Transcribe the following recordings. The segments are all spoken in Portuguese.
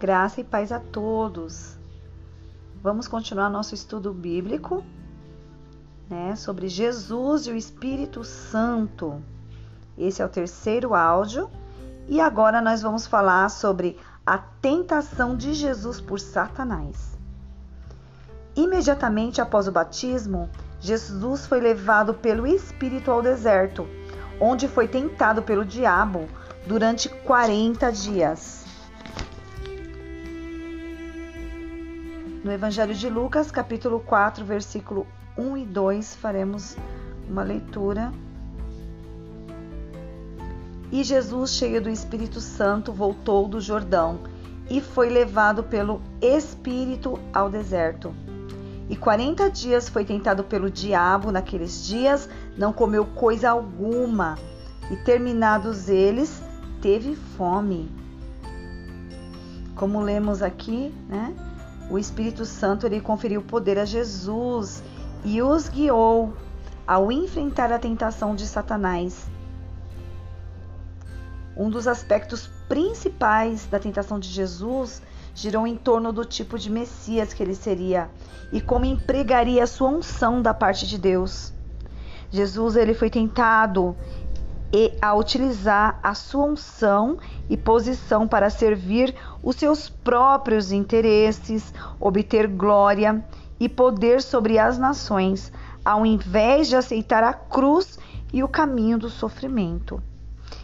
Graça e paz a todos. Vamos continuar nosso estudo bíblico, né, sobre Jesus e o Espírito Santo. Esse é o terceiro áudio e agora nós vamos falar sobre a tentação de Jesus por Satanás. Imediatamente após o batismo, Jesus foi levado pelo Espírito ao deserto, onde foi tentado pelo diabo durante 40 dias. No Evangelho de Lucas, capítulo 4, versículo 1 e 2, faremos uma leitura. E Jesus, cheio do Espírito Santo, voltou do Jordão e foi levado pelo Espírito ao deserto. E quarenta dias foi tentado pelo diabo. Naqueles dias não comeu coisa alguma, e terminados eles, teve fome. Como lemos aqui, né? O Espírito Santo ele conferiu poder a Jesus e os guiou ao enfrentar a tentação de Satanás. Um dos aspectos principais da tentação de Jesus girou em torno do tipo de Messias que ele seria e como empregaria a sua unção da parte de Deus. Jesus ele foi tentado e a utilizar a sua unção e posição para servir os seus próprios interesses, obter glória e poder sobre as nações, ao invés de aceitar a cruz e o caminho do sofrimento.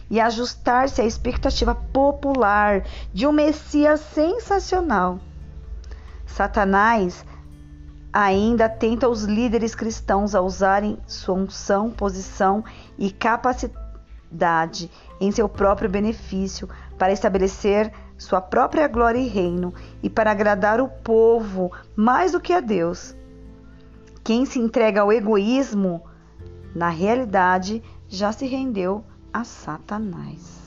E ajustar-se à expectativa popular de um Messias sensacional. Satanás ainda tenta os líderes cristãos a usarem sua unção, posição e capacidade em seu próprio benefício, para estabelecer sua própria glória e reino, e para agradar o povo mais do que a Deus. Quem se entrega ao egoísmo, na realidade, já se rendeu a Satanás.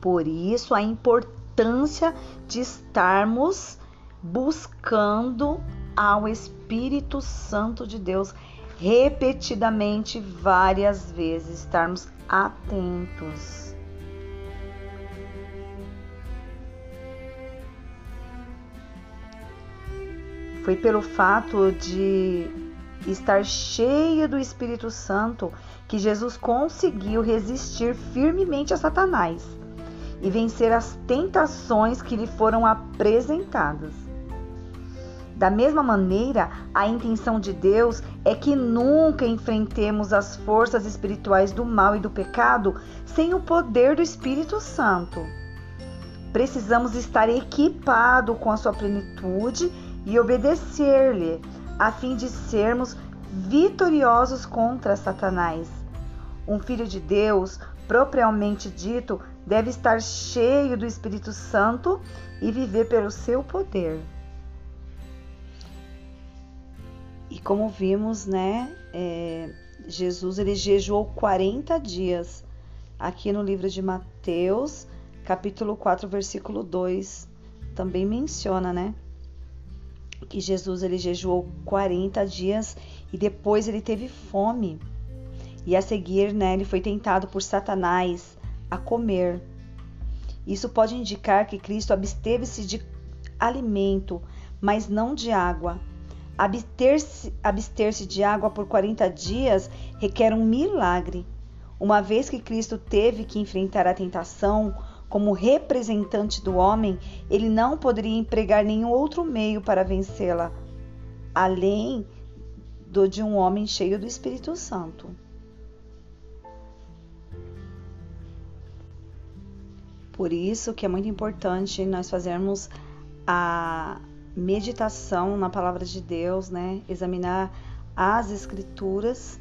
Por isso, a importância de estarmos buscando ao Espírito Santo de Deus repetidamente, várias vezes, estarmos atentos. Foi pelo fato de estar cheio do Espírito Santo que Jesus conseguiu resistir firmemente a Satanás e vencer as tentações que lhe foram apresentadas. Da mesma maneira, a intenção de Deus é que nunca enfrentemos as forças espirituais do mal e do pecado sem o poder do Espírito Santo. Precisamos estar equipados com a sua plenitude e obedecer-lhe, a fim de sermos vitoriosos contra Satanás. Um filho de Deus, propriamente dito, deve estar cheio do Espírito Santo e viver pelo seu poder. E como vimos, né, é, Jesus ele jejuou 40 dias. Aqui no livro de Mateus, capítulo 4, versículo 2, também menciona, né, que Jesus ele jejuou 40 dias e depois ele teve fome. E a seguir, né, ele foi tentado por Satanás a comer. Isso pode indicar que Cristo absteve-se de alimento, mas não de água Abster-se abster de água por 40 dias requer um milagre. Uma vez que Cristo teve que enfrentar a tentação como representante do homem, ele não poderia empregar nenhum outro meio para vencê-la, além do de um homem cheio do Espírito Santo. Por isso que é muito importante nós fazermos a meditação na palavra de Deus, né? Examinar as escrituras,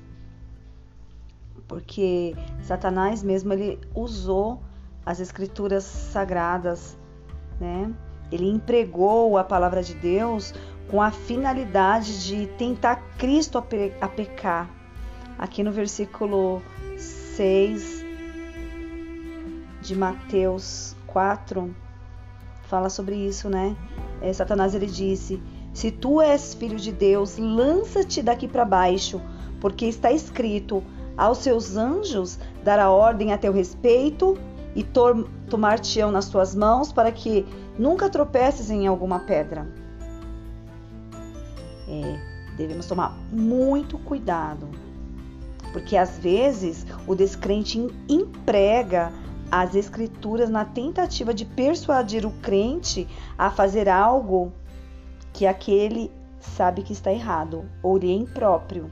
porque Satanás mesmo ele usou as escrituras sagradas, né? Ele empregou a palavra de Deus com a finalidade de tentar Cristo a, pe a pecar. Aqui no versículo 6 de Mateus 4 fala sobre isso, né? É, Satanás ele disse: Se tu és filho de Deus, lança-te daqui para baixo, porque está escrito: aos seus anjos dará ordem a teu respeito e tomar-te-ão nas tuas mãos para que nunca tropeces em alguma pedra. É, devemos tomar muito cuidado, porque às vezes o descrente emprega as escrituras na tentativa de persuadir o crente a fazer algo que aquele sabe que está errado ou lhe é impróprio.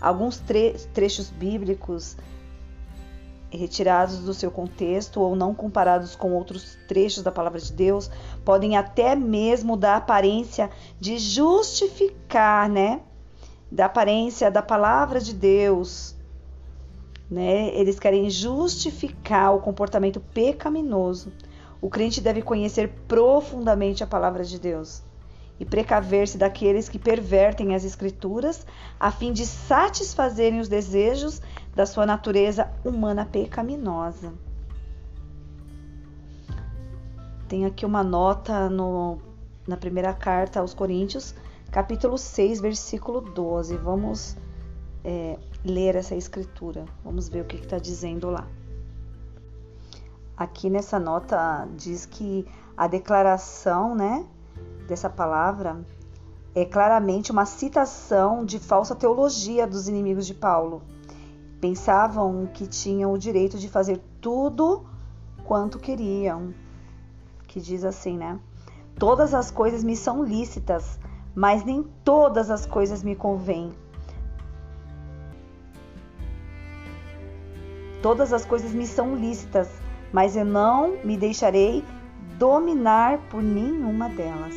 Alguns tre trechos bíblicos retirados do seu contexto ou não comparados com outros trechos da palavra de Deus podem até mesmo dar aparência de justificar, né? Da aparência da palavra de Deus, né? Eles querem justificar o comportamento pecaminoso. O crente deve conhecer profundamente a palavra de Deus e precaver-se daqueles que pervertem as Escrituras a fim de satisfazerem os desejos da sua natureza humana pecaminosa. Tem aqui uma nota no, na primeira carta aos Coríntios, capítulo 6, versículo 12. Vamos é, ler essa escritura. Vamos ver o que está dizendo lá. Aqui nessa nota diz que a declaração, né, dessa palavra é claramente uma citação de falsa teologia dos inimigos de Paulo. Pensavam que tinham o direito de fazer tudo quanto queriam. Que diz assim, né? Todas as coisas me são lícitas, mas nem todas as coisas me convêm. Todas as coisas me são lícitas, mas eu não me deixarei dominar por nenhuma delas.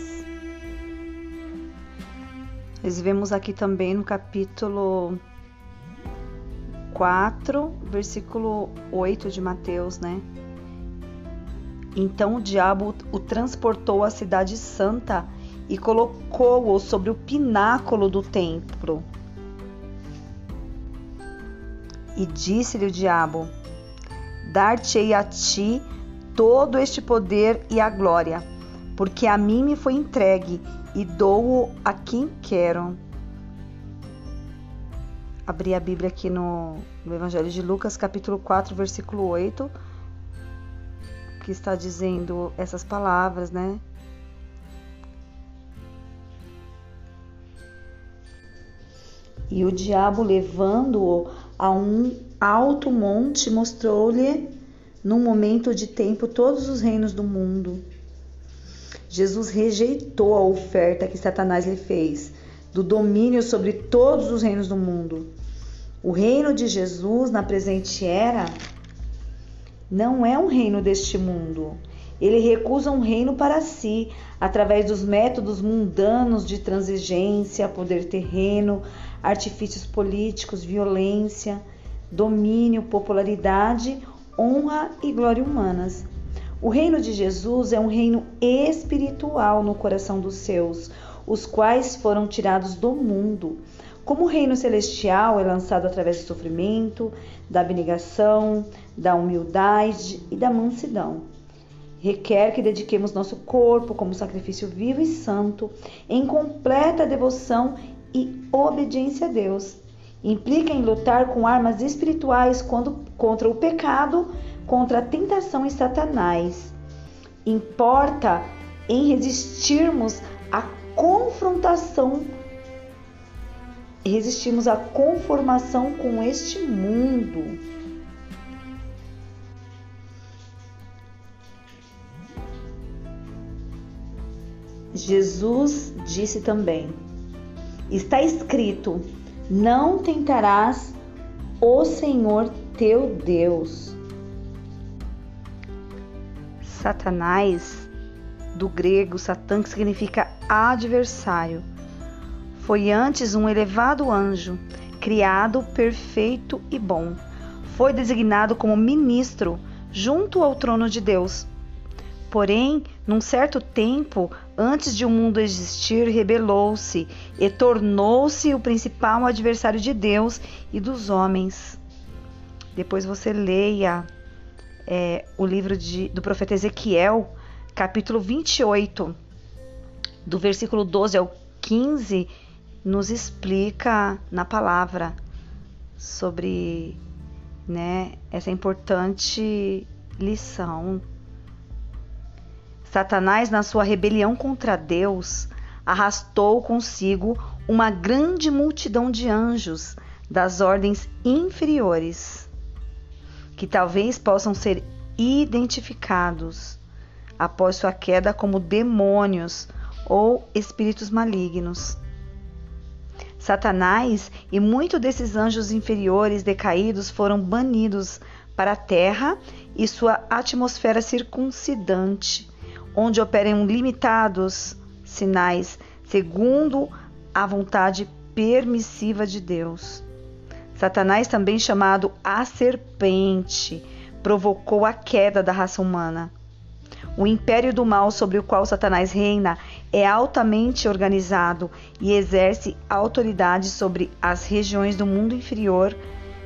Nós vemos aqui também no capítulo 4, versículo 8 de Mateus, né? Então o diabo o transportou à cidade santa e colocou-o sobre o pináculo do templo. E disse-lhe o diabo: Dar-te-ei a ti todo este poder e a glória, porque a mim me foi entregue e dou-o a quem quero. Abri a Bíblia aqui no, no Evangelho de Lucas, capítulo 4, versículo 8, que está dizendo essas palavras, né? E o diabo, levando-o a um alto monte, mostrou-lhe, num momento de tempo, todos os reinos do mundo Jesus rejeitou a oferta que Satanás lhe fez do domínio sobre todos os reinos do mundo. O reino de Jesus na presente era não é um reino deste mundo. Ele recusa um reino para si, através dos métodos mundanos de transigência, poder terreno, artifícios políticos, violência, domínio, popularidade, honra e glória humanas. O reino de Jesus é um reino espiritual no coração dos seus, os quais foram tirados do mundo. Como o reino celestial é lançado através do sofrimento, da abnegação, da humildade e da mansidão. Requer que dediquemos nosso corpo como sacrifício vivo e santo, em completa devoção e obediência a Deus. Implica em lutar com armas espirituais contra o pecado, contra a tentação e Satanás. Importa em resistirmos à confrontação, resistirmos à conformação com este mundo. Jesus disse também: Está escrito: Não tentarás o Senhor teu Deus. Satanás, do grego Satã, que significa adversário, foi antes um elevado anjo, criado perfeito e bom. Foi designado como ministro junto ao trono de Deus. Porém, num certo tempo, antes de o mundo existir, rebelou-se e tornou-se o principal adversário de Deus e dos homens. Depois você leia é, o livro de, do profeta Ezequiel, capítulo 28, do versículo 12 ao 15, nos explica na palavra sobre né, essa importante lição. Satanás, na sua rebelião contra Deus, arrastou consigo uma grande multidão de anjos das ordens inferiores, que talvez possam ser identificados após sua queda como demônios ou espíritos malignos. Satanás e muitos desses anjos inferiores decaídos foram banidos para a terra e sua atmosfera circuncidante, onde operam limitados sinais segundo a vontade permissiva de Deus. Satanás, também chamado a serpente, provocou a queda da raça humana. O império do mal sobre o qual Satanás reina é altamente organizado e exerce autoridade sobre as regiões do mundo inferior,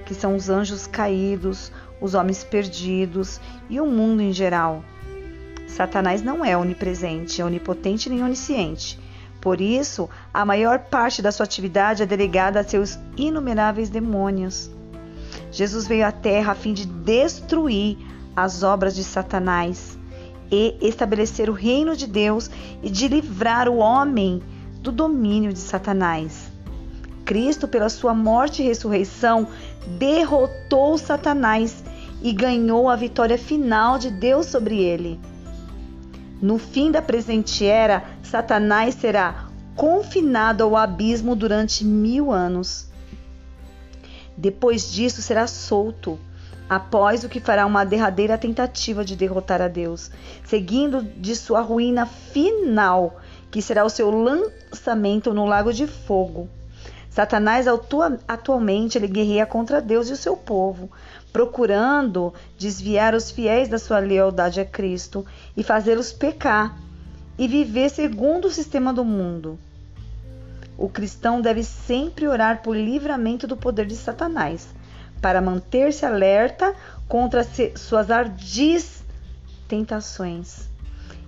que são os anjos caídos, os homens perdidos e o mundo em geral. Satanás não é onipresente, é onipotente nem onisciente. Por isso, a maior parte da sua atividade é delegada a seus inumeráveis demônios. Jesus veio à Terra a fim de destruir as obras de Satanás e estabelecer o reino de Deus e de livrar o homem do domínio de Satanás. Cristo, pela sua morte e ressurreição, derrotou Satanás e ganhou a vitória final de Deus sobre ele. No fim da presente era, Satanás será confinado ao abismo durante mil anos. Depois disso, será solto, após o que fará uma derradeira tentativa de derrotar a Deus, seguindo de sua ruína final, que será o seu lançamento no lago de fogo. Satanás atualmente ele guerreia contra Deus e o seu povo, procurando desviar os fiéis da sua lealdade a Cristo e fazê-los pecar e viver segundo o sistema do mundo. O cristão deve sempre orar por livramento do poder de Satanás, para manter-se alerta contra suas ardis tentações,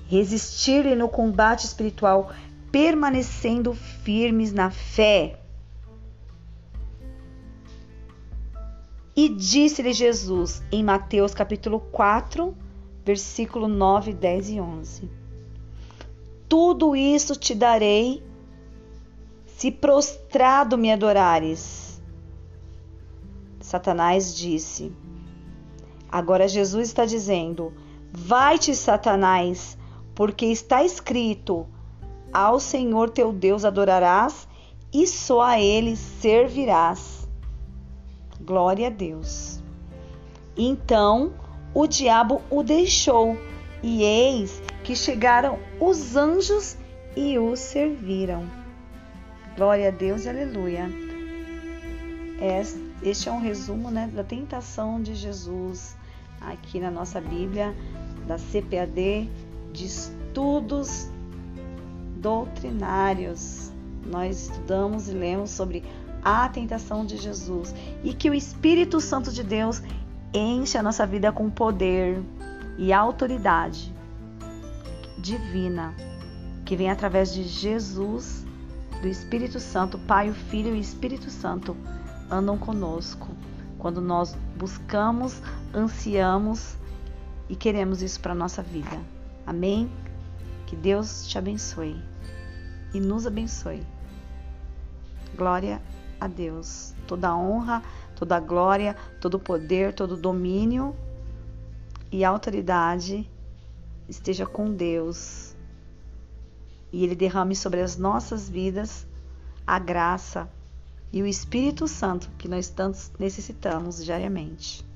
resistir-lhe no combate espiritual, permanecendo firmes na fé. E disse-lhe Jesus em Mateus capítulo 4, versículo 9, 10 e 11: Tudo isso te darei se prostrado me adorares. Satanás disse. Agora Jesus está dizendo: Vai-te, Satanás, porque está escrito: Ao Senhor teu Deus adorarás e só a ele servirás. Glória a Deus. Então o diabo o deixou, e eis que chegaram os anjos e o serviram. Glória a Deus e aleluia. Este é um resumo né, da tentação de Jesus aqui na nossa Bíblia, da CPAD, de estudos doutrinários. Nós estudamos e lemos sobre a tentação de Jesus e que o Espírito Santo de Deus enche a nossa vida com poder e autoridade divina que vem através de Jesus, do Espírito Santo, Pai, o Filho e o Espírito Santo andam conosco quando nós buscamos, ansiamos e queremos isso para nossa vida. Amém? Que Deus te abençoe e nos abençoe. Glória a Deus. Toda honra, toda glória, todo poder, todo domínio e autoridade esteja com Deus. E Ele derrame sobre as nossas vidas a graça e o Espírito Santo que nós tanto necessitamos diariamente.